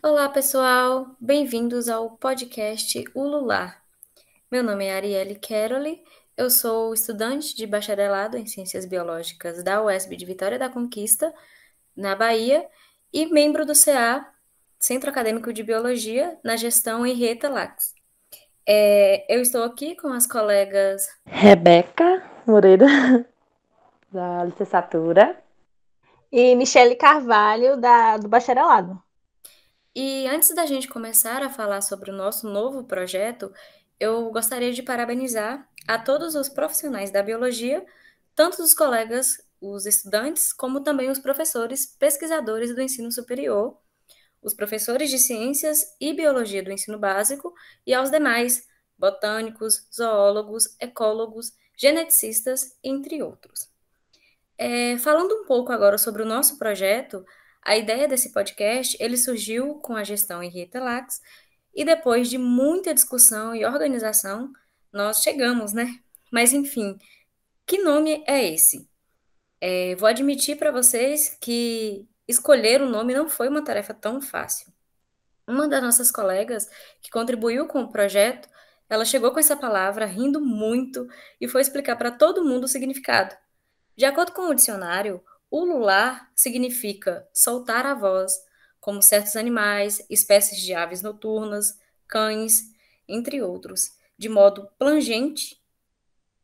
Olá, pessoal! Bem-vindos ao podcast Ulular. Meu nome é Arielle Keroli, eu sou estudante de bacharelado em Ciências Biológicas da UESB de Vitória da Conquista, na Bahia, e membro do CA, Centro Acadêmico de Biologia, na gestão Henrietta Lacks. É, eu estou aqui com as colegas Rebeca Moreira, da licenciatura, e Michele Carvalho, da, do bacharelado. E antes da gente começar a falar sobre o nosso novo projeto, eu gostaria de parabenizar a todos os profissionais da biologia, tanto os colegas, os estudantes, como também os professores, pesquisadores do ensino superior, os professores de ciências e biologia do ensino básico e aos demais botânicos, zoólogos, ecólogos, geneticistas, entre outros. É, falando um pouco agora sobre o nosso projeto, a ideia desse podcast ele surgiu com a gestão Henrietta Lacks e depois de muita discussão e organização, nós chegamos, né? Mas enfim, que nome é esse? É, vou admitir para vocês que escolher o nome não foi uma tarefa tão fácil. Uma das nossas colegas que contribuiu com o projeto, ela chegou com essa palavra rindo muito e foi explicar para todo mundo o significado. De acordo com o dicionário, ulular significa soltar a voz, como certos animais, espécies de aves noturnas, cães, entre outros, de modo plangente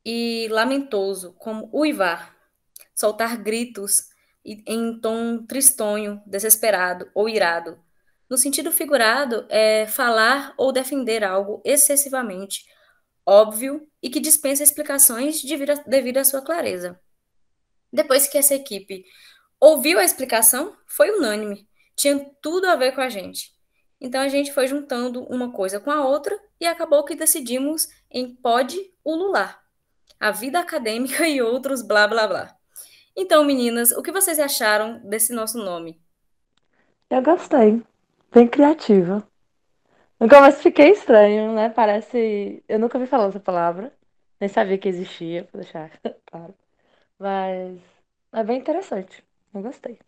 e lamentoso, como uivar, soltar gritos em tom tristonho, desesperado ou irado. No sentido figurado, é falar ou defender algo excessivamente óbvio e que dispensa explicações devido à sua clareza. Depois que essa equipe ouviu a explicação, foi unânime tinha tudo a ver com a gente. Então a gente foi juntando uma coisa com a outra e acabou que decidimos em Pode Ulular, a vida acadêmica e outros blá blá blá. Então, meninas, o que vocês acharam desse nosso nome? Eu gostei. Bem criativa. No começo fiquei estranho, né? Parece. Eu nunca ouvi falar essa palavra. Nem sabia que existia, vou deixar claro. Mas é bem interessante. Eu gostei.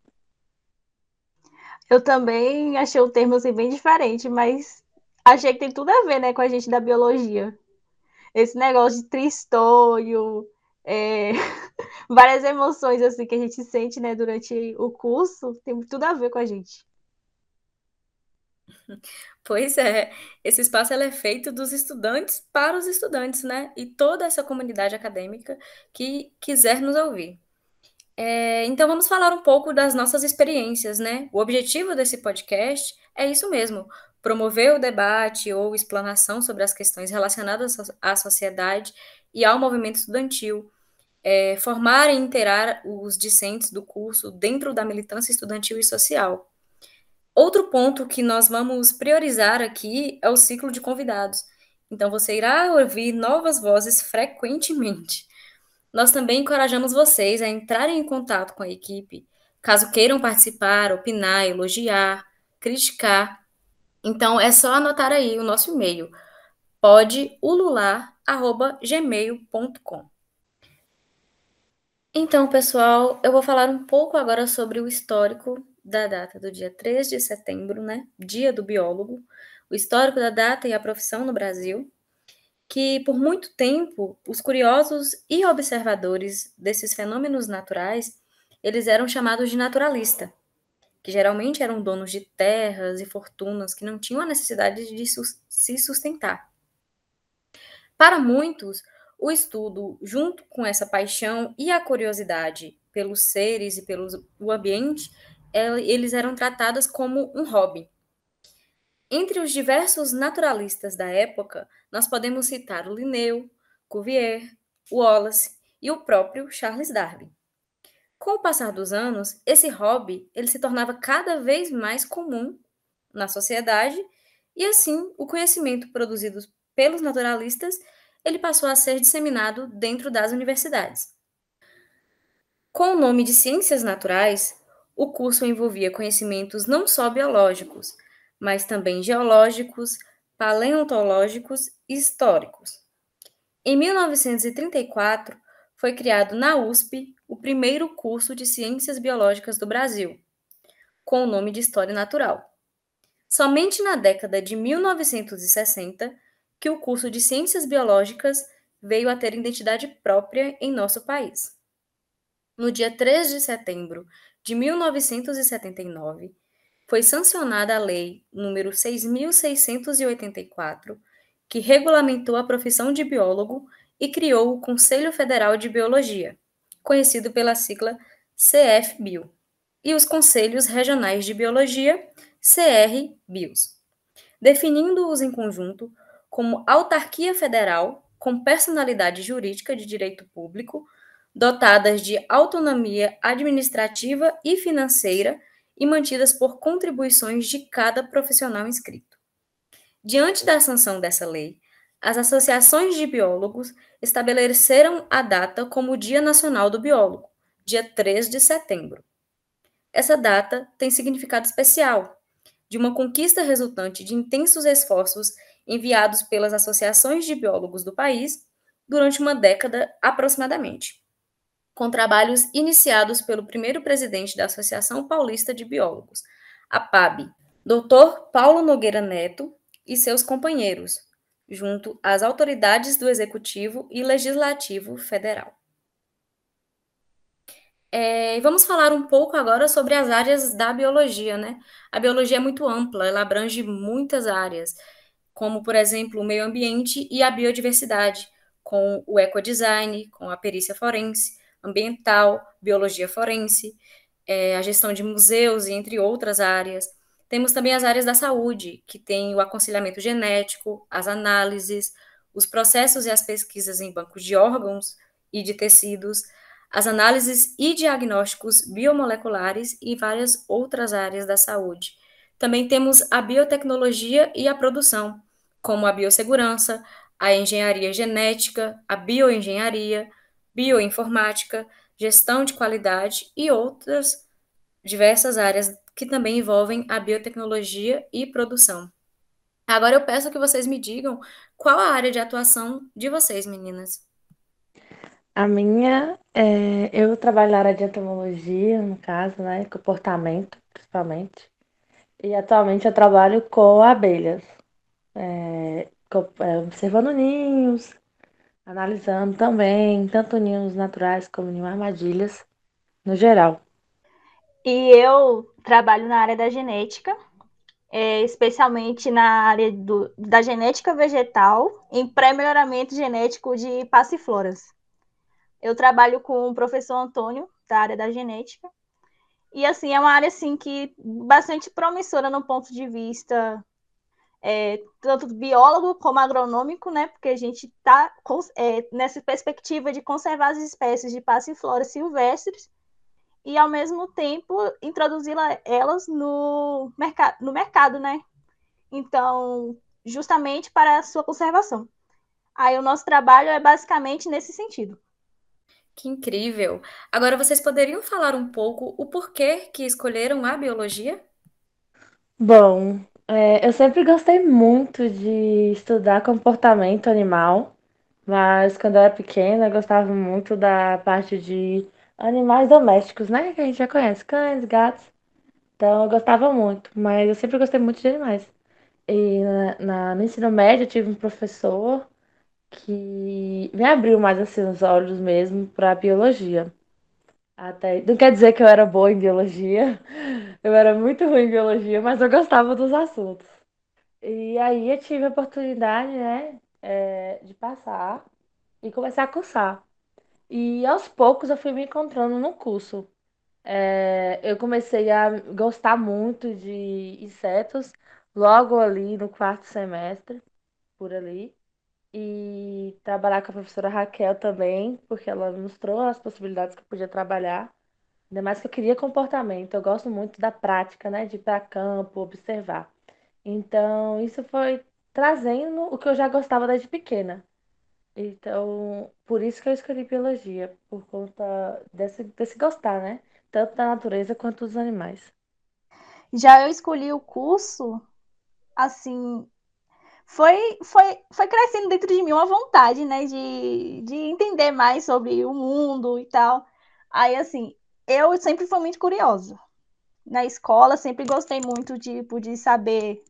Eu também achei o termo assim, bem diferente, mas achei que tem tudo a ver né, com a gente da biologia. Esse negócio de tristonho, é... várias emoções assim que a gente sente né, durante o curso, tem tudo a ver com a gente. Pois é, esse espaço é feito dos estudantes para os estudantes, né? E toda essa comunidade acadêmica que quiser nos ouvir. É, então vamos falar um pouco das nossas experiências, né? O objetivo desse podcast é isso mesmo: promover o debate ou explanação sobre as questões relacionadas à sociedade e ao movimento estudantil, é, formar e inteirar os discentes do curso dentro da militância estudantil e social. Outro ponto que nós vamos priorizar aqui é o ciclo de convidados. Então você irá ouvir novas vozes frequentemente. Nós também encorajamos vocês a entrarem em contato com a equipe, caso queiram participar, opinar, elogiar, criticar. Então é só anotar aí o nosso e-mail, podeulular@gmail.com. Então, pessoal, eu vou falar um pouco agora sobre o histórico da data do dia 3 de setembro, né? Dia do biólogo, o histórico da data e a profissão no Brasil que por muito tempo os curiosos e observadores desses fenômenos naturais, eles eram chamados de naturalista, que geralmente eram donos de terras e fortunas que não tinham a necessidade de se sustentar. Para muitos, o estudo, junto com essa paixão e a curiosidade pelos seres e pelo ambiente, eles eram tratados como um hobby, entre os diversos naturalistas da época, nós podemos citar o Linneu, Cuvier, Wallace e o próprio Charles Darwin. Com o passar dos anos, esse hobby ele se tornava cada vez mais comum na sociedade e assim o conhecimento produzido pelos naturalistas ele passou a ser disseminado dentro das universidades. Com o nome de Ciências Naturais, o curso envolvia conhecimentos não só biológicos, mas também geológicos, paleontológicos e históricos. Em 1934, foi criado na USP o primeiro curso de Ciências Biológicas do Brasil, com o nome de História Natural. Somente na década de 1960 que o curso de Ciências Biológicas veio a ter identidade própria em nosso país. No dia 3 de setembro de 1979, foi sancionada a Lei nº 6.684, que regulamentou a profissão de biólogo e criou o Conselho Federal de Biologia, conhecido pela sigla CFBio, e os Conselhos Regionais de Biologia, CR-BIOS, definindo-os em conjunto como autarquia federal com personalidade jurídica de direito público, dotadas de autonomia administrativa e financeira e mantidas por contribuições de cada profissional inscrito. Diante da sanção dessa lei, as associações de biólogos estabeleceram a data como o Dia Nacional do Biólogo, dia 3 de setembro. Essa data tem significado especial, de uma conquista resultante de intensos esforços enviados pelas associações de biólogos do país durante uma década aproximadamente com trabalhos iniciados pelo primeiro presidente da Associação Paulista de Biólogos, a PAB, Dr. Paulo Nogueira Neto, e seus companheiros, junto às autoridades do Executivo e Legislativo Federal. É, vamos falar um pouco agora sobre as áreas da biologia, né? A biologia é muito ampla, ela abrange muitas áreas, como, por exemplo, o meio ambiente e a biodiversidade, com o ecodesign, com a perícia forense, ambiental, biologia forense, é, a gestão de museus entre outras áreas. Temos também as áreas da saúde, que tem o aconselhamento genético, as análises, os processos e as pesquisas em bancos de órgãos e de tecidos, as análises e diagnósticos biomoleculares e várias outras áreas da saúde. Também temos a biotecnologia e a produção, como a biossegurança, a engenharia genética, a bioengenharia, bioinformática, gestão de qualidade e outras diversas áreas que também envolvem a biotecnologia e produção. Agora eu peço que vocês me digam qual a área de atuação de vocês, meninas. A minha, é, eu trabalho na área de entomologia, no caso, né, comportamento, principalmente. E atualmente eu trabalho com abelhas, é, é, observando ninhos, analisando também tanto ninhos naturais como ninhos armadilhas, no geral. E eu trabalho na área da genética, é, especialmente na área do, da genética vegetal, em pré-melhoramento genético de passifloras. Eu trabalho com o professor Antônio, da área da genética, e assim, é uma área assim que bastante promissora no ponto de vista é, tanto biólogo como agronômico, né? Porque a gente está é, nessa perspectiva de conservar as espécies de passiflora silvestres e, ao mesmo tempo, introduzir elas no, mercado, no mercado, né? Então, justamente para a sua conservação. Aí o nosso trabalho é basicamente nesse sentido. Que incrível! Agora vocês poderiam falar um pouco o porquê que escolheram a biologia? Bom, é, eu sempre gostei muito de estudar comportamento animal, mas quando eu era pequena eu gostava muito da parte de animais domésticos, né? Que a gente já conhece, cães, gatos. Então eu gostava muito, mas eu sempre gostei muito de animais. E na, na- no ensino médio eu tive um professor que me abriu mais assim os olhos mesmo para biologia. Até, não quer dizer que eu era boa em biologia, eu era muito ruim em biologia, mas eu gostava dos assuntos. E aí eu tive a oportunidade, né, é, de passar e começar a cursar. E aos poucos eu fui me encontrando no curso. É, eu comecei a gostar muito de insetos logo ali no quarto semestre, por ali. E trabalhar com a professora Raquel também, porque ela mostrou as possibilidades que eu podia trabalhar. Ainda mais que eu queria comportamento. Eu gosto muito da prática, né? De ir para campo, observar. Então, isso foi trazendo o que eu já gostava desde pequena. Então, por isso que eu escolhi biologia, por conta desse, desse gostar, né? Tanto da natureza quanto dos animais. Já eu escolhi o curso assim, foi, foi, foi crescendo dentro de mim uma vontade, né, de, de entender mais sobre o mundo e tal. Aí, assim, eu sempre fui muito curiosa. Na escola, sempre gostei muito, tipo, de saber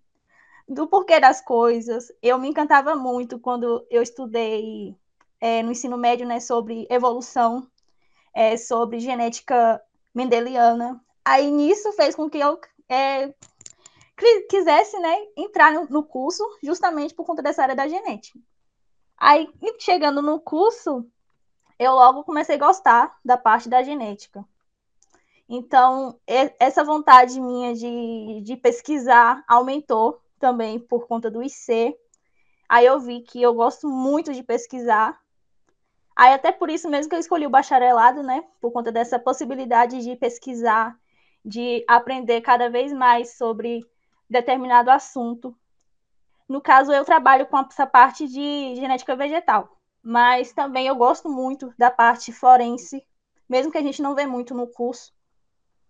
do porquê das coisas. Eu me encantava muito quando eu estudei é, no ensino médio, né, sobre evolução, é, sobre genética mendeliana. Aí, nisso, fez com que eu é, quisesse né, entrar no, curso justamente por conta dessa área da genética. Aí, chegando no curso, eu logo comecei a gostar da parte da genética. Então, essa vontade minha de, de pesquisar aumentou também por conta do IC. Aí eu vi que eu gosto muito de pesquisar. Aí até por isso mesmo que eu escolhi o bacharelado, né? Por conta dessa possibilidade de pesquisar, de aprender cada vez mais sobre determinado assunto. No caso, eu trabalho com essa parte de genética vegetal, mas também eu gosto muito da parte forense, mesmo que a gente não vê muito no curso,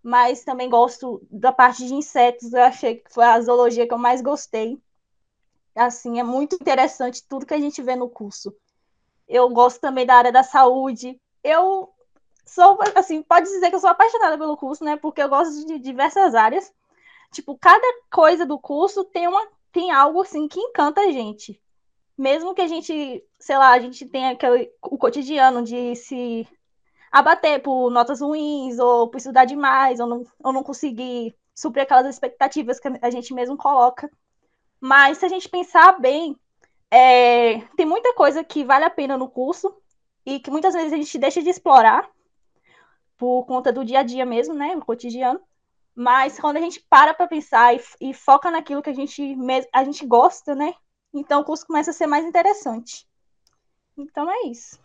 mas também gosto da parte de insetos, eu achei que foi a zoologia que eu mais gostei. Assim, é muito interessante tudo que a gente vê no curso. Eu gosto também da área da saúde. Eu sou, assim, pode dizer que eu sou apaixonada pelo curso, né? Porque eu gosto de diversas áreas tipo, cada coisa do curso tem uma tem algo assim que encanta a gente. Mesmo que a gente, sei lá, a gente tenha aquele o cotidiano de se abater por notas ruins ou por estudar demais ou não, ou não conseguir suprir aquelas expectativas que a gente mesmo coloca. Mas se a gente pensar bem, é, tem muita coisa que vale a pena no curso e que muitas vezes a gente deixa de explorar por conta do dia a dia mesmo, né, o cotidiano. Mas quando a gente para para pensar e, e, foca naquilo que a gente, a gente gosta, né? Então o curso começa a ser mais interessante. Então é isso.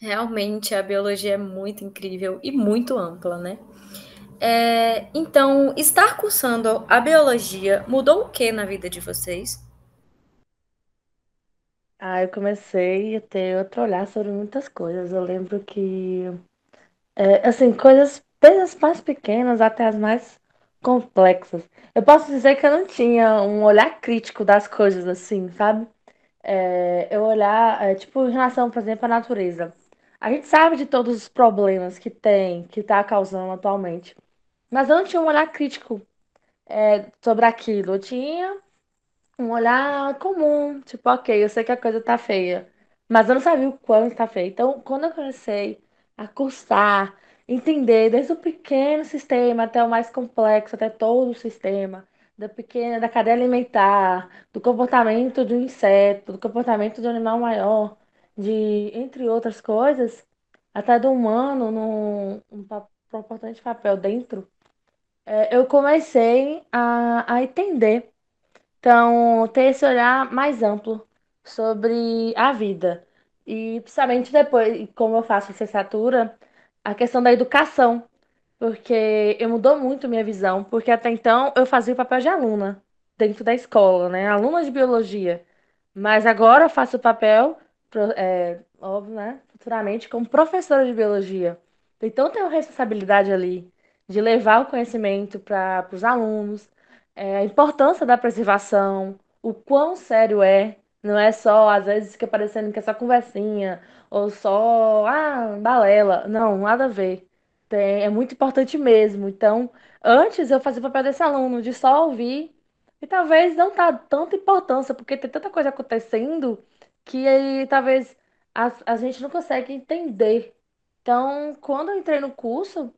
Realmente a biologia é muito incrível e muito ampla, né? É, então, estar cursando a biologia mudou o que na vida de vocês? Ah, eu comecei a ter outro olhar sobre muitas coisas. Eu lembro que, é, assim, coisas desde as mais pequenas até as mais complexas. Eu posso dizer que eu não tinha um olhar crítico das coisas assim, sabe? É, eu olhar, é, tipo, em relação, por exemplo, à natureza. A gente sabe de todos os problemas que tem, que está causando atualmente. Mas eu não tinha um olhar crítico, é, sobre aquilo. Eu tinha um olhar comum, tipo, ok, eu sei que a coisa tá feia, mas eu não sabia o quanto tá feia. Então, quando eu comecei a cursar, entender desde o pequeno sistema até o mais complexo, até todo o sistema, da pequena, da cadeia alimentar, do comportamento de um inseto, do comportamento de um animal maior, de entre outras coisas, até do humano num um, um importante papel dentro, é, eu comecei a, a entender. Então, ter esse olhar mais amplo sobre a vida. E principalmente depois, como eu faço licenciatura, a questão da educação, porque eu mudou muito minha visão, porque até então eu fazia o papel de aluna dentro da escola, né? Aluna de biologia. Mas agora eu faço o papel, é, óbvio, né? Futuramente, como professora de biologia. Então tenho responsabilidade ali de levar o conhecimento para os alunos, é, a importância da preservação, o quão sério é. Não é só, às vezes, fica parecendo que é só conversinha, ou só, ah, balela. Não, nada a ver. Tem, é muito importante mesmo. Então, antes eu fazia o papel desse aluno, de só ouvir, e talvez não tá tanta importância, porque tem tanta coisa acontecendo que aí, talvez a, a gente não consegue entender. Então, quando eu entrei no curso,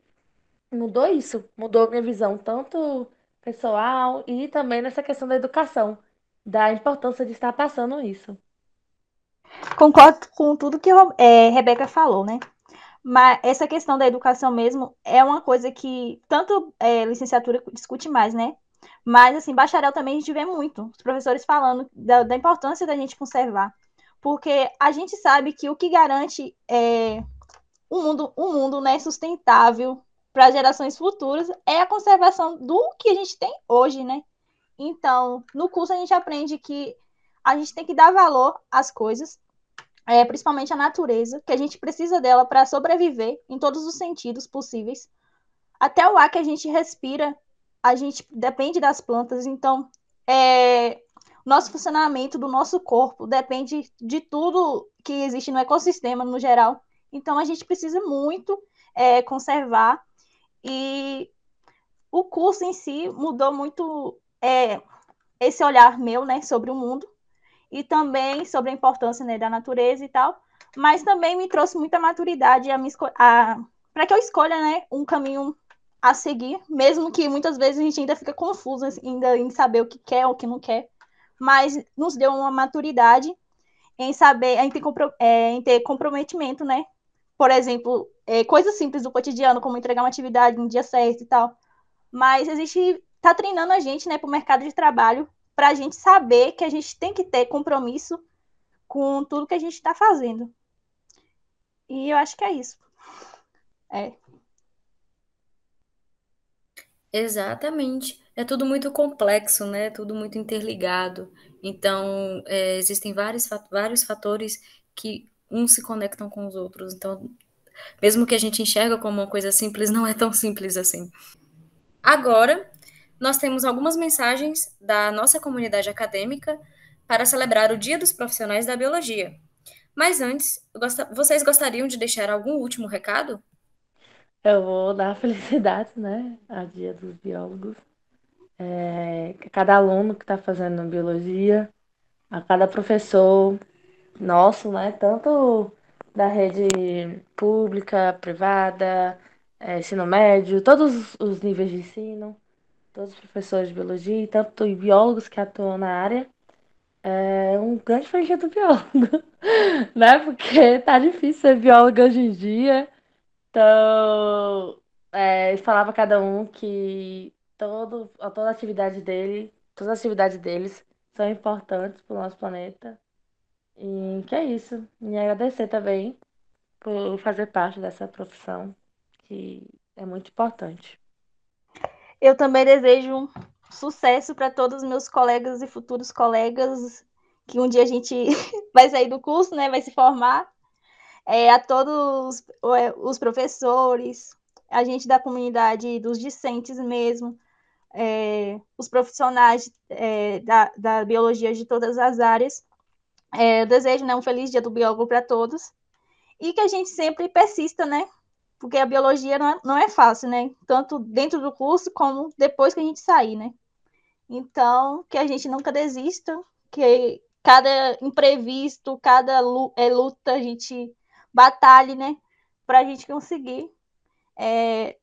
mudou isso, mudou minha visão, tanto pessoal e também nessa questão da educação, da importância de estar passando isso. Concordo com tudo que é, Rebeca falou, né? Mas essa questão da educação mesmo é uma coisa que tanto é, licenciatura discute mais, né? Mas, assim, bacharel também a gente vê muito, os professores falando da, da importância da gente conservar. Porque a gente sabe que o que garante é, um mundo, um mundo né, sustentável para gerações futuras é a conservação do que a gente tem hoje, né? Então, no curso a gente aprende que a gente tem que dar valor às coisas, é, principalmente a natureza, que a gente precisa dela para sobreviver em todos os sentidos possíveis. Até o ar que a gente respira a gente depende das plantas, então é, nosso funcionamento do nosso corpo depende de tudo que existe no ecossistema no geral. Então a gente precisa muito é, conservar e o curso em si mudou muito é, esse olhar meu, né, sobre o mundo e também sobre a importância né, da natureza e tal, mas também me trouxe muita maturidade a, a para que eu escolha, né, um caminho a seguir, mesmo que muitas vezes a gente ainda fica confuso ainda em saber o que quer ou o que não quer, mas nos deu uma maturidade em saber, em ter, é, em ter comprometimento, né? Por exemplo, é, coisas simples do cotidiano, como entregar uma atividade no dia certo e tal. Mas existe, tá treinando a gente, né, para o mercado de trabalho, para a gente saber que a gente tem que ter compromisso com tudo que a gente está fazendo. E eu acho que é isso. É. Exatamente. É tudo muito complexo, né? Tudo muito interligado. Então, é, existem vários, vários fatores que uns se conectam com os outros. Então, mesmo que a gente enxerga como uma coisa simples, não é tão simples assim. Agora, nós temos algumas mensagens da nossa comunidade acadêmica para celebrar o Dia dos Profissionais da Biologia. Mas antes, vocês gostariam de deixar algum último recado? Eu vou dar felicidades, né, a Dia dos Biólogos. É, a cada aluno que está fazendo biologia, a cada professor nosso, né, tanto da rede pública, privada, é, ensino médio, todos os níveis de ensino, todos os professores de biologia e tanto biólogos que atuam na área. É um grande do biólogo, né? Porque tá difícil ser biólogo hoje em dia. Então, é, falava cada um que todo, toda a atividade dele, todas as atividades deles são importantes para o nosso planeta. E que é isso. E agradecer também por fazer parte dessa profissão, que é muito importante. Eu também desejo sucesso para todos os meus colegas e futuros colegas, que um dia a gente vai sair do curso, né, vai se formar é, a todos é, os professores, a gente da comunidade, dos discentes mesmo, é, os profissionais é, da, da biologia de todas as áreas. É, desejo né, um feliz dia do biólogo para todos e que a gente sempre persista, né? Porque a biologia não é, não é fácil, né? Tanto dentro do curso como depois que a gente sair, né? Então, que a gente nunca desista, que cada imprevisto, cada é, luta a gente batalhe, né? Para a gente conseguir é,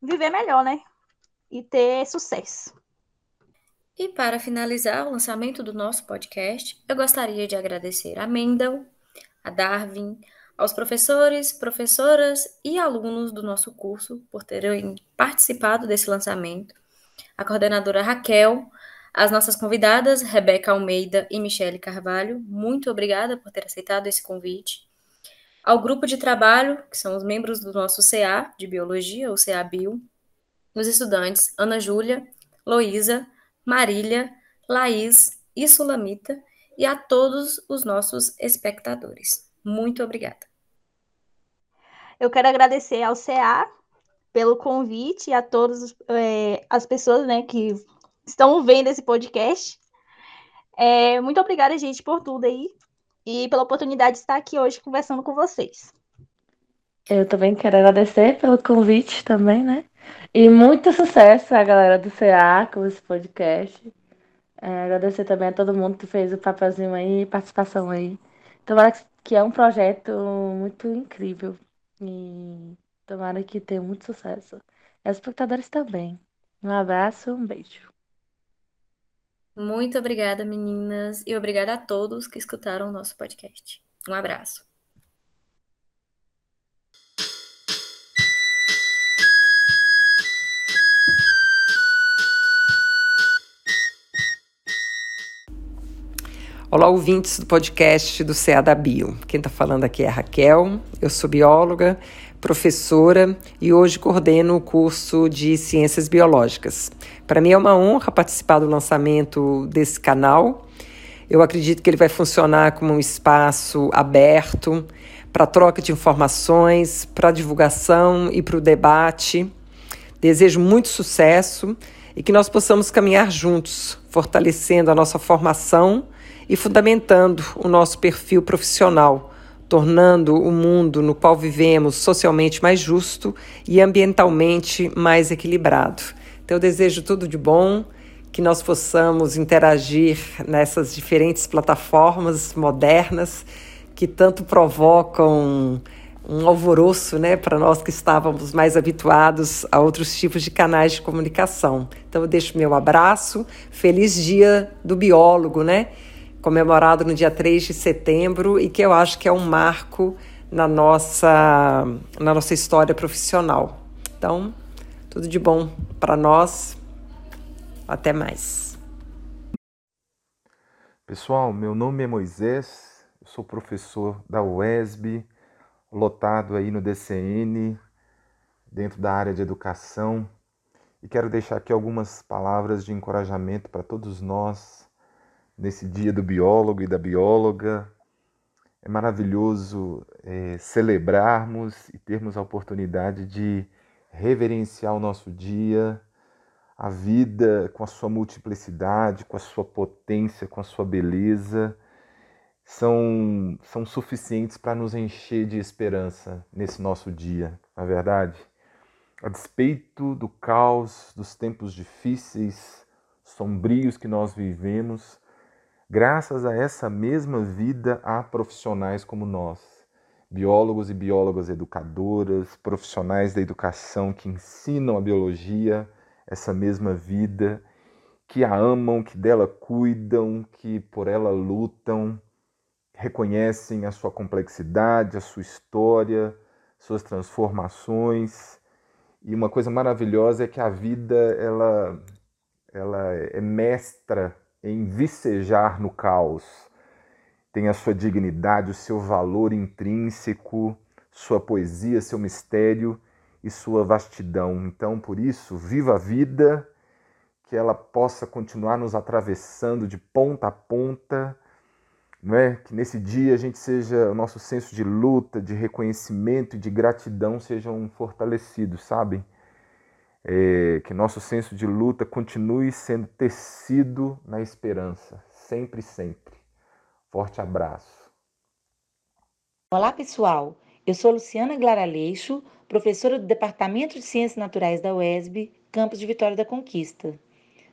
viver melhor, né? E ter sucesso. E para finalizar o lançamento do nosso podcast, eu gostaria de agradecer a Mendel, a Darwin, aos professores, professoras e alunos do nosso curso por terem participado desse lançamento, a coordenadora Raquel, as nossas convidadas Rebeca Almeida e Michele Carvalho, muito obrigada por ter aceitado esse convite ao grupo de trabalho, que são os membros do nosso CA de Biologia, ou CA Bio, os estudantes Ana Júlia, Loísa, Marília, Laís e Sulamita, e a todos os nossos espectadores. Muito obrigada. Eu quero agradecer ao CA pelo convite e a todas é, as pessoas né, que estão vendo esse podcast. É, muito obrigada, gente, por tudo aí e pela oportunidade de estar aqui hoje conversando com vocês. Eu também quero agradecer pelo convite também, né? E muito sucesso à galera do CA com esse podcast. É, agradecer também a todo mundo que fez o papelzinho aí, participação aí. Tomara que é um projeto muito incrível. E tomara que tenha muito sucesso. E os espectadores também. Um abraço, um beijo. Muito obrigada, meninas, e obrigada a todos que escutaram o nosso podcast. Um abraço. Olá, ouvintes do podcast do CA da Bio. Quem está falando aqui é a Raquel, eu sou bióloga, professora e hoje coordeno o curso de Ciências Biológicas. Para mim é uma honra participar do lançamento desse canal. Eu acredito que ele vai funcionar como um espaço aberto para troca de informações, para divulgação e para o debate. Desejo muito sucesso e que nós possamos caminhar juntos, fortalecendo a nossa formação e fundamentando o nosso perfil profissional, tornando o mundo no qual vivemos socialmente mais justo e ambientalmente mais equilibrado. Então, eu desejo tudo de bom, que nós possamos interagir nessas diferentes plataformas modernas que tanto provocam um alvoroço, né, para nós que estávamos mais habituados a outros tipos de canais de comunicação. Então eu deixo meu abraço, feliz dia do biólogo, né, comemorado no dia 3 de setembro e que eu acho que é um marco na nossa na nossa história profissional. Então, tudo de bom para nós. Até mais. Pessoal, meu nome é Moisés, eu sou professor da UESB lotado aí no DCN, dentro da área de educação. E quero deixar aqui algumas palavras de encorajamento para todos nós nesse dia do biólogo e da bióloga. É maravilhoso é, celebrarmos e termos a oportunidade de reverenciar o nosso dia, a vida com a sua multiplicidade, com a sua potência, com a sua beleza são, são suficientes para nos encher de esperança nesse nosso dia, na é verdade? A despeito do caos, dos tempos difíceis, sombrios que nós vivemos, graças a essa mesma vida há profissionais como nós, biólogos e biólogas educadoras, profissionais da educação que ensinam a biologia, essa mesma vida, que a amam, que dela cuidam, que por ela lutam reconhecem a sua complexidade, a sua história, suas transformações. E uma coisa maravilhosa é que a vida ela, ela é mestra em vicejar no caos. Tem a sua dignidade, o seu valor intrínseco, sua poesia, seu mistério e sua vastidão. Então, por isso, viva a vida, que ela possa continuar nos atravessando de ponta a ponta não é? Que nesse dia a gente seja, o nosso senso de luta, de reconhecimento e de gratidão sejam fortalecidos, sabe? É, que nosso senso de luta continue sendo tecido na esperança, sempre, sempre. Forte abraço. Olá, pessoal. Eu sou Luciana Glaraleixo, professora do Departamento de Ciências Naturais da UESB, campus de Vitória da Conquista.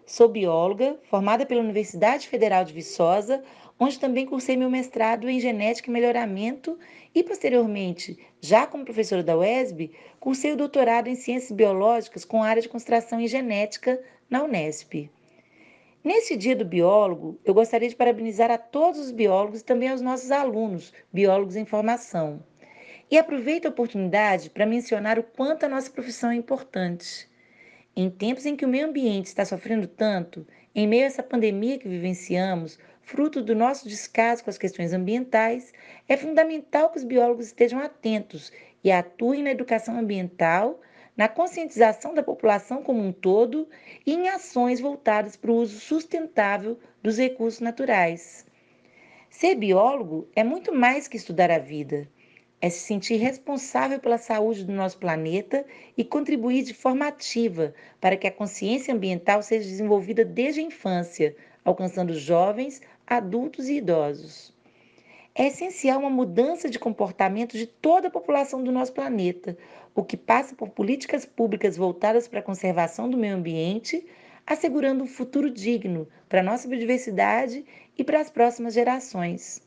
Sou bióloga, formada pela Universidade Federal de Viçosa, onde também cursei meu mestrado em genética e melhoramento e, posteriormente, já como professora da UESB, cursei o doutorado em ciências biológicas com área de concentração em genética na Unesp. Nesse dia do biólogo, eu gostaria de parabenizar a todos os biólogos e também aos nossos alunos, biólogos em formação. E aproveito a oportunidade para mencionar o quanto a nossa profissão é importante. Em tempos em que o meio ambiente está sofrendo tanto, em meio a essa pandemia que vivenciamos, fruto do nosso descaso com as questões ambientais, é fundamental que os biólogos estejam atentos e atuem na educação ambiental, na conscientização da população como um todo e em ações voltadas para o uso sustentável dos recursos naturais. Ser biólogo é muito mais que estudar a vida. É se sentir responsável pela saúde do nosso planeta e contribuir de forma ativa para que a consciência ambiental seja desenvolvida desde a infância, alcançando jovens adultos e idosos. É essencial uma mudança de comportamento de toda a população do nosso planeta, o que passa por políticas públicas voltadas para a conservação do meio ambiente, assegurando um futuro digno para a nossa biodiversidade e para as próximas gerações.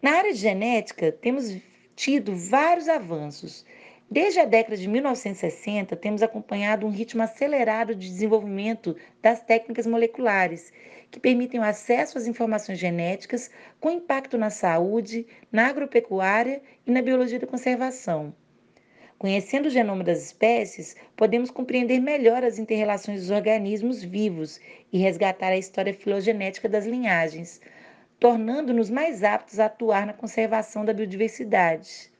Na área de genética, temos tido vários avanços. Desde a década de 1960, temos acompanhado um ritmo acelerado de desenvolvimento das técnicas moleculares, que permitem o acesso às informações genéticas com impacto na saúde, na agropecuária e na biologia da conservação. Conhecendo o genoma das espécies, podemos compreender melhor as interrelações dos organismos vivos e resgatar a história filogenética das linhagens, tornando-nos mais aptos a atuar na conservação da biodiversidade.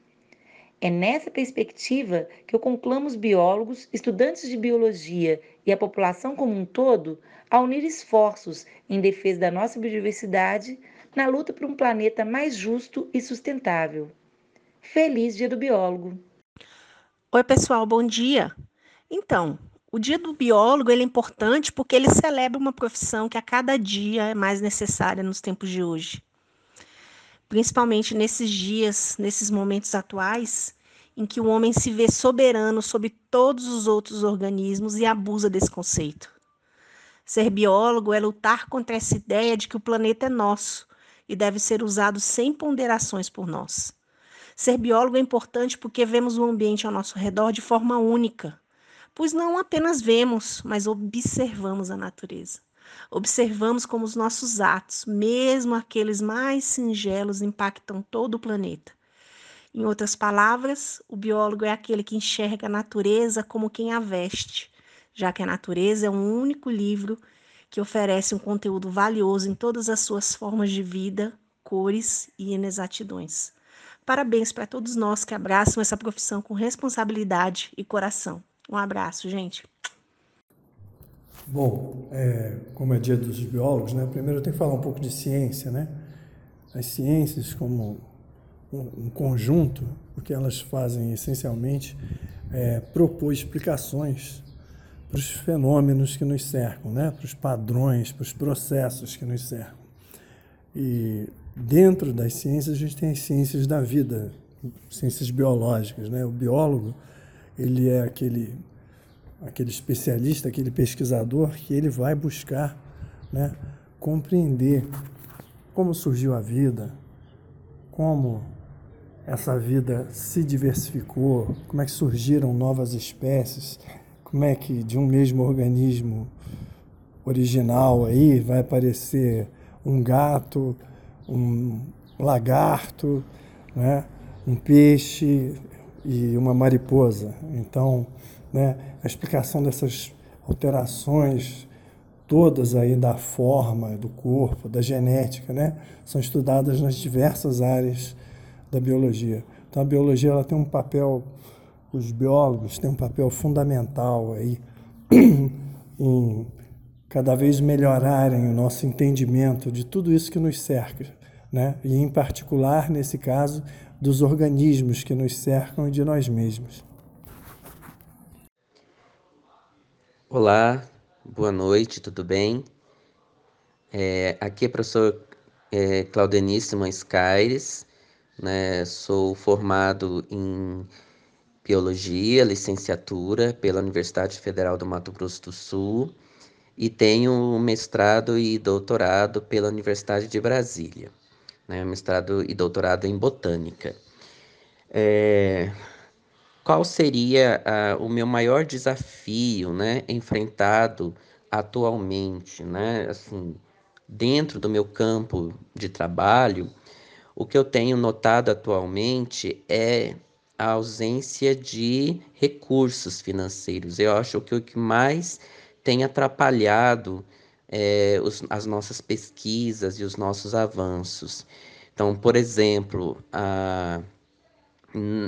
É nessa perspectiva que eu conclamo os biólogos, estudantes de biologia e a população como um todo a unir esforços em defesa da nossa biodiversidade na luta por um planeta mais justo e sustentável. Feliz Dia do Biólogo! Oi, pessoal, bom dia! Então, O Dia do Biólogo é importante porque ele celebra uma profissão que a cada dia é mais necessária nos tempos de hoje. Principalmente nesses dias, nesses momentos atuais, em que o homem se vê soberano sobre todos os outros organismos e abusa desse conceito. Ser biólogo é lutar contra essa ideia de que o planeta é nosso e deve ser usado sem ponderações por nós. Ser biólogo é importante porque vemos o ambiente ao nosso redor de forma única, pois não apenas vemos, mas observamos a natureza. Observamos como os nossos atos, mesmo aqueles mais singelos, impactam todo o planeta. Em outras palavras, o biólogo é aquele que enxerga a natureza como quem a veste, já que a natureza é um único livro que oferece um conteúdo valioso em todas as suas formas de vida, cores e inexatidões. Parabéns para todos nós que abraçam essa profissão com responsabilidade e coração. Um abraço, gente. Bom, é, como é dia dos biólogos, né? Primeiro eu tenho que falar um pouco de ciência, né? As ciências como um, conjunto, o que elas fazem essencialmente é propor explicações para os fenômenos que nos cercam, né? Para os padrões, para os processos que nos cercam. E dentro das ciências a gente tem as ciências da vida, ciências biológicas, né? O biólogo ele é aquele, aquele especialista, aquele pesquisador que ele vai buscar né, compreender como surgiu a vida, como essa vida se diversificou, como é que surgiram novas espécies, como é que de um mesmo organismo original aí vai aparecer um gato, um lagarto, né, um peixe, e uma mariposa. Então, né, a explicação dessas alterações todas aí da forma do corpo, da genética, né, são estudadas nas diversas áreas da biologia. Então a biologia ela tem um papel, os biólogos têm um papel fundamental aí em cada vez melhorarem o nosso entendimento de tudo isso que nos cerca, né? E em particular nesse caso dos organismos que nos cercam e de nós mesmos. Olá, boa noite, tudo bem? É, aqui é o professor é, Claudenice Caires, né? sou formado em Biologia, licenciatura pela Universidade Federal do Mato Grosso do Sul e tenho mestrado e doutorado pela Universidade de Brasília né, mestrado e doutorado em botânica. É, qual seria uh, o meu maior desafio, né, enfrentado atualmente, né, assim, dentro do meu campo de trabalho? O que eu tenho notado atualmente é a ausência de recursos financeiros. Eu acho que o que mais tem atrapalhado é, os, as nossas pesquisas e os nossos avanços. Então, por exemplo, a,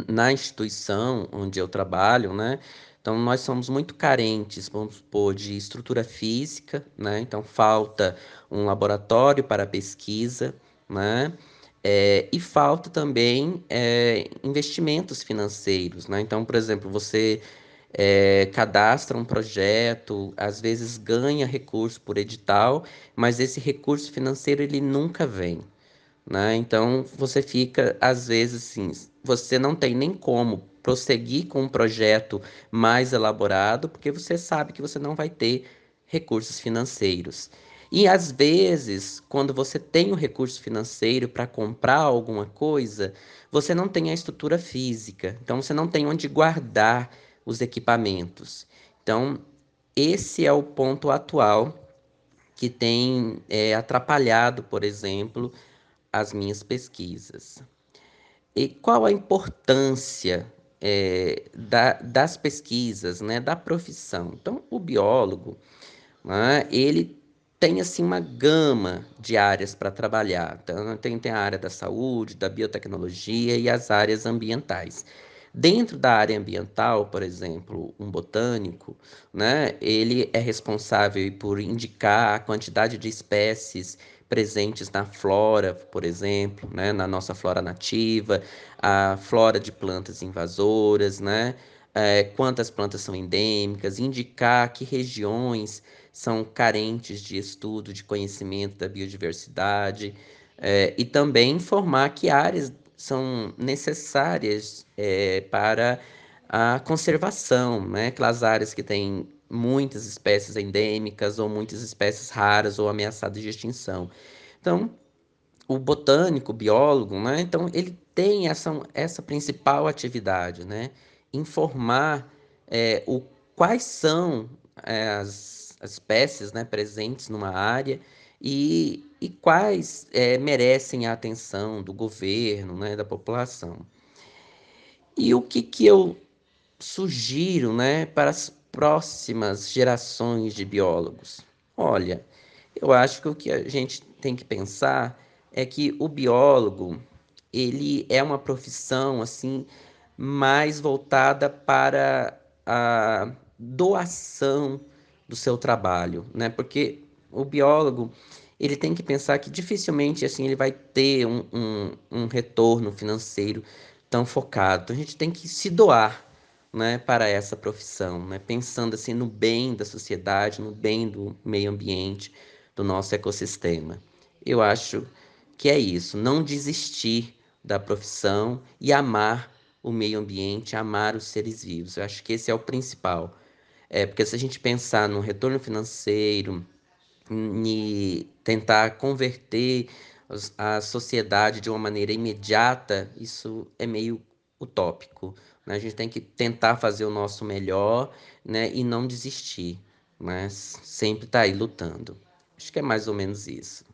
na instituição onde eu trabalho, né? Então, nós somos muito carentes, vamos supor, de estrutura física, né? Então, falta um laboratório para pesquisa, né? É, e falta também é, investimentos financeiros, né? Então, por exemplo, você é, cadastra um projeto, às vezes ganha recurso por edital, mas esse recurso financeiro ele nunca vem. Né? Então você fica, às vezes, assim, você não tem nem como prosseguir com um projeto mais elaborado, porque você sabe que você não vai ter recursos financeiros. E às vezes, quando você tem o recurso financeiro para comprar alguma coisa, você não tem a estrutura física, então você não tem onde guardar os equipamentos. Então, esse é o ponto atual que tem é, atrapalhado, por exemplo, as minhas pesquisas. E qual a importância é, da, das pesquisas, né, da profissão? Então, o biólogo, né, ele tem assim uma gama de áreas para trabalhar. Então, tem, tem a área da saúde, da biotecnologia e as áreas ambientais. Dentro da área ambiental, por exemplo, um botânico, né, ele é responsável por indicar a quantidade de espécies presentes na flora, por exemplo, né, na nossa flora nativa, a flora de plantas invasoras, né, é, quantas plantas são endêmicas, indicar que regiões são carentes de estudo, de conhecimento da biodiversidade, é, e também informar que áreas são necessárias é, para a conservação, né? aquelas áreas que têm muitas espécies endêmicas ou muitas espécies raras ou ameaçadas de extinção. Então, o botânico, o biólogo, né? Então, ele tem essa, essa principal atividade, né? Informar é, o, quais são é, as, as, espécies né, presentes numa área e, e quais é, merecem a atenção do governo, né, da população. E o que, que eu sugiro né, para as próximas gerações de biólogos? Olha, eu acho que o que a gente tem que pensar é que o biólogo ele é uma profissão assim mais voltada para a doação do seu trabalho, né? Porque o biólogo ele tem que pensar que dificilmente assim ele vai ter um, um, um retorno financeiro tão focado. Então a gente tem que se doar né, para essa profissão, né, pensando assim no bem da sociedade, no bem do meio ambiente, do nosso ecossistema. Eu acho que é isso, não desistir da profissão e amar o meio ambiente, amar os seres vivos. Eu acho que esse é o principal. É, porque se a gente pensar no retorno financeiro, e tentar converter a sociedade de uma maneira imediata, isso é meio utópico. Né? A gente tem que tentar fazer o nosso melhor né? e não desistir, mas sempre estar tá aí lutando. Acho que é mais ou menos isso.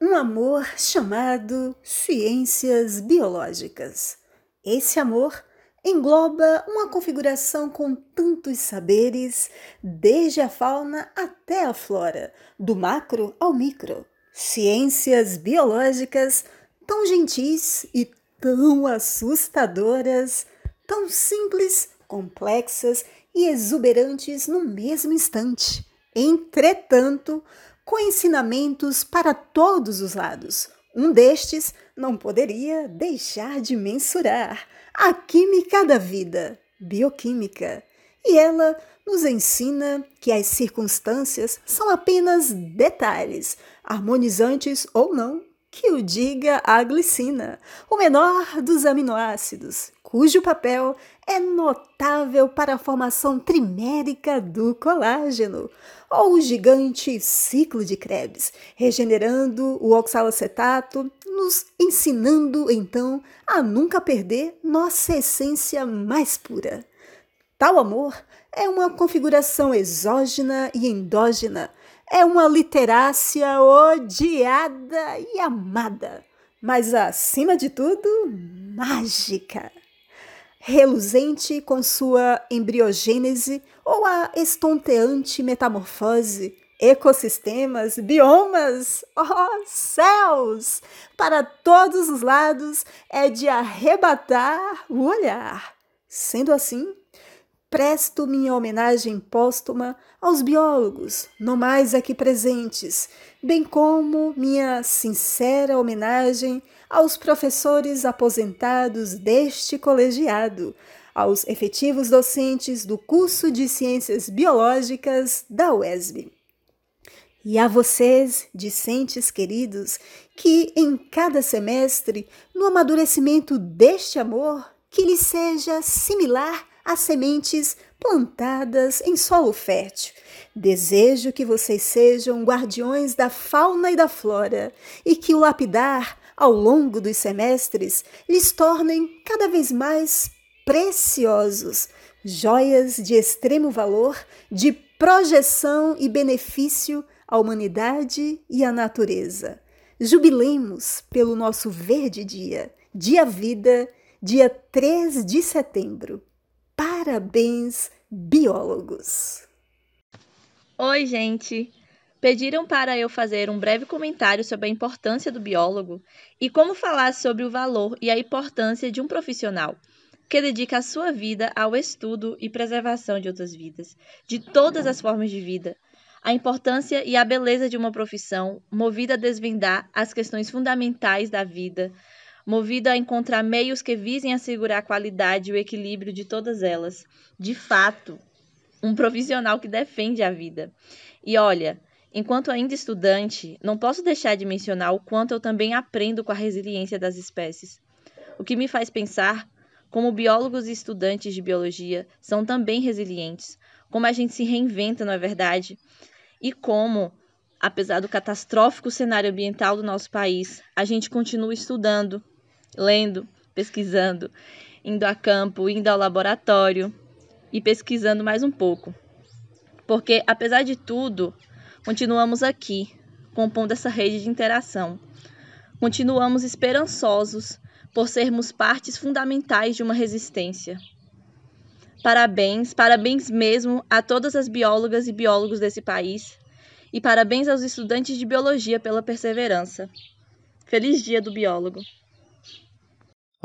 Um amor chamado ciências biológicas. Esse amor engloba uma configuração com tantos saberes, desde a fauna até a flora, do macro ao micro. Ciências biológicas tão gentis e tão assustadoras, tão simples, complexas e exuberantes no mesmo instante. Entretanto, com ensinamentos para todos os lados. Um destes não poderia deixar de mensurar a química da vida, bioquímica. E ela nos ensina que as circunstâncias são apenas detalhes, harmonizantes ou não, que o diga a glicina, o menor dos aminoácidos, cujo papel é notável para a formação trimérica do colágeno, ou o gigante ciclo de Krebs, regenerando o oxalacetato, nos ensinando então a nunca perder nossa essência mais pura. Tal amor é uma configuração exógena e endógena, é uma literácia odiada e amada, mas acima de tudo, mágica reluzente com sua embriogênese ou a estonteante metamorfose, ecossistemas, biomas, oh céus! Para todos os lados é de arrebatar o olhar. Sendo assim, presto minha homenagem póstuma aos biólogos, no mais aqui presentes, bem como minha sincera homenagem aos professores aposentados deste colegiado, aos efetivos docentes do curso de Ciências Biológicas da UESB. E a vocês, discentes queridos, que em cada semestre, no amadurecimento deste amor, que lhe seja similar a sementes plantadas em solo fértil. Desejo que vocês sejam guardiões da fauna e da flora e que o lapidar ao longo dos semestres lhes tornem cada vez mais preciosos, joias de extremo valor, de projeção e benefício à humanidade e à natureza. Jubilemos pelo nosso verde dia, dia vida, dia 3 de setembro. Parabéns, biólogos! Oi, gente! Pediram para eu fazer um breve comentário sobre a importância do biólogo e como falar sobre o valor e a importância de um profissional que dedica a sua vida ao estudo e preservação de outras vidas, de todas as formas de vida, a importância e a beleza de uma profissão movida a desvendar as questões fundamentais da vida, movido a encontrar meios que visem assegurar a qualidade e o equilíbrio de todas elas. De fato, um profissional que defende a vida. E olha, enquanto ainda estudante, não posso deixar de mencionar o quanto eu também aprendo com a resiliência das espécies. O que me faz pensar como biólogos e estudantes de biologia são também resilientes, como a gente se reinventa, não é verdade? E como, apesar do catastrófico cenário ambiental do nosso país, a gente continua estudando, lendo, pesquisando, indo a campo, indo ao laboratório e pesquisando mais um pouco. Porque, apesar de tudo, continuamos aqui, compondo essa rede de interação. Continuamos esperançosos por sermos partes fundamentais de uma resistência. Parabéns, parabéns mesmo a todas as biólogas e biólogos desse país e parabéns aos estudantes de biologia pela perseverança. Feliz Dia do Biólogo!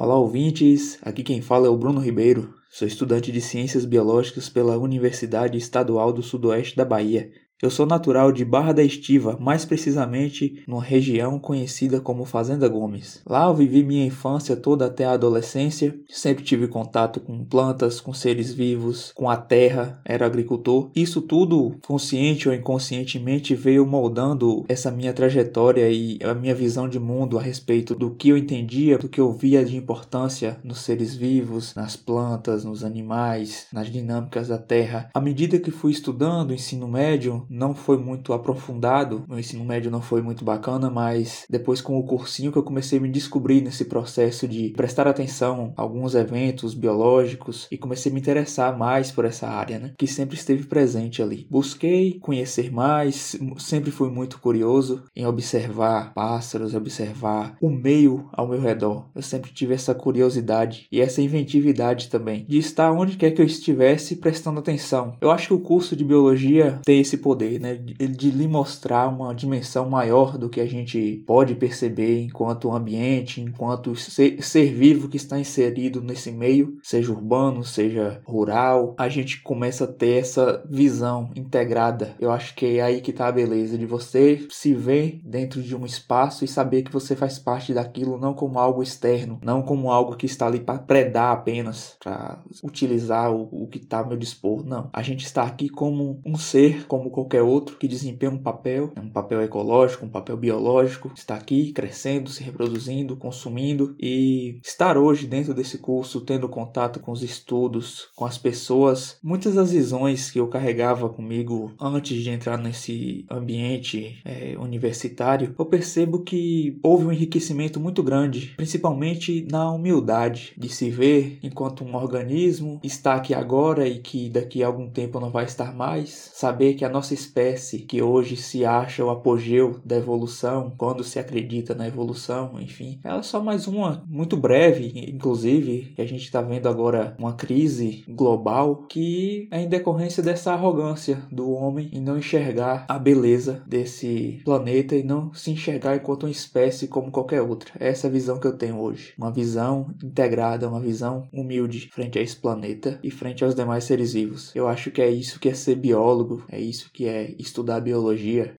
Olá, ouvintes! Aqui quem fala é o Bruno Ribeiro. Sou estudante de Ciências Biológicas pela Universidade Estadual do Sudoeste da Bahia eu sou natural de Barra da Estiva, mais precisamente numa região conhecida como Fazenda Gomes. Lá eu vivi minha infância toda até a adolescência, sempre tive contato com plantas, com seres vivos, com a terra, era agricultor. Isso tudo, consciente ou inconscientemente, veio moldando essa minha trajetória e a minha visão de mundo a respeito do que eu entendia, do que eu via de importância nos seres vivos, nas plantas, nos animais, nas dinâmicas da terra. À medida que fui estudando o ensino médio, não foi muito aprofundado, meu ensino médio não foi muito bacana, mas depois com o cursinho que eu comecei a me descobrir nesse processo de prestar atenção a alguns eventos biológicos e comecei a me interessar mais por essa área, né? Que sempre esteve presente ali. Busquei conhecer mais, sempre fui muito curioso em observar pássaros, observar o meio ao meu redor. Eu sempre tive essa curiosidade e essa inventividade também de estar onde quer que eu estivesse prestando atenção. Eu acho que o curso de biologia tem esse poder poder, né, de, de lhe mostrar uma dimensão maior do que a gente pode perceber enquanto ambiente, enquanto ser, ser vivo que está inserido nesse meio, seja urbano, seja rural, a gente começa a ter essa visão integrada. Eu acho que é aí que está a beleza de você se ver dentro de um espaço e saber que você faz parte daquilo não como algo externo, não como algo que está ali para predar apenas, para utilizar o, o que está ao meu dispor. Não, a gente está aqui como um ser, como qualquer qualquer outro que desempenha um papel, um papel ecológico, um papel biológico, está aqui crescendo, se reproduzindo, consumindo e estar hoje dentro desse curso, tendo contato com os estudos, com as pessoas, muitas das visões que eu carregava comigo antes de entrar nesse ambiente é, universitário, eu percebo que houve um enriquecimento muito grande, principalmente na humildade de se ver enquanto um organismo está aqui agora e que daqui a algum tempo não vai estar mais, saber que a nossa espécie que hoje se acha o apogeu da evolução, quando se acredita na evolução, enfim, ela é só mais uma muito breve, inclusive, que a gente está vendo agora uma crise global que é em decorrência dessa arrogância do homem em não enxergar a beleza desse planeta e não se enxergar enquanto uma espécie como qualquer outra. É essa a visão que eu tenho hoje, uma visão integrada, uma visão humilde frente a esse planeta e frente aos demais seres vivos. Eu acho que é isso que é ser biólogo, é isso que é estudar biologia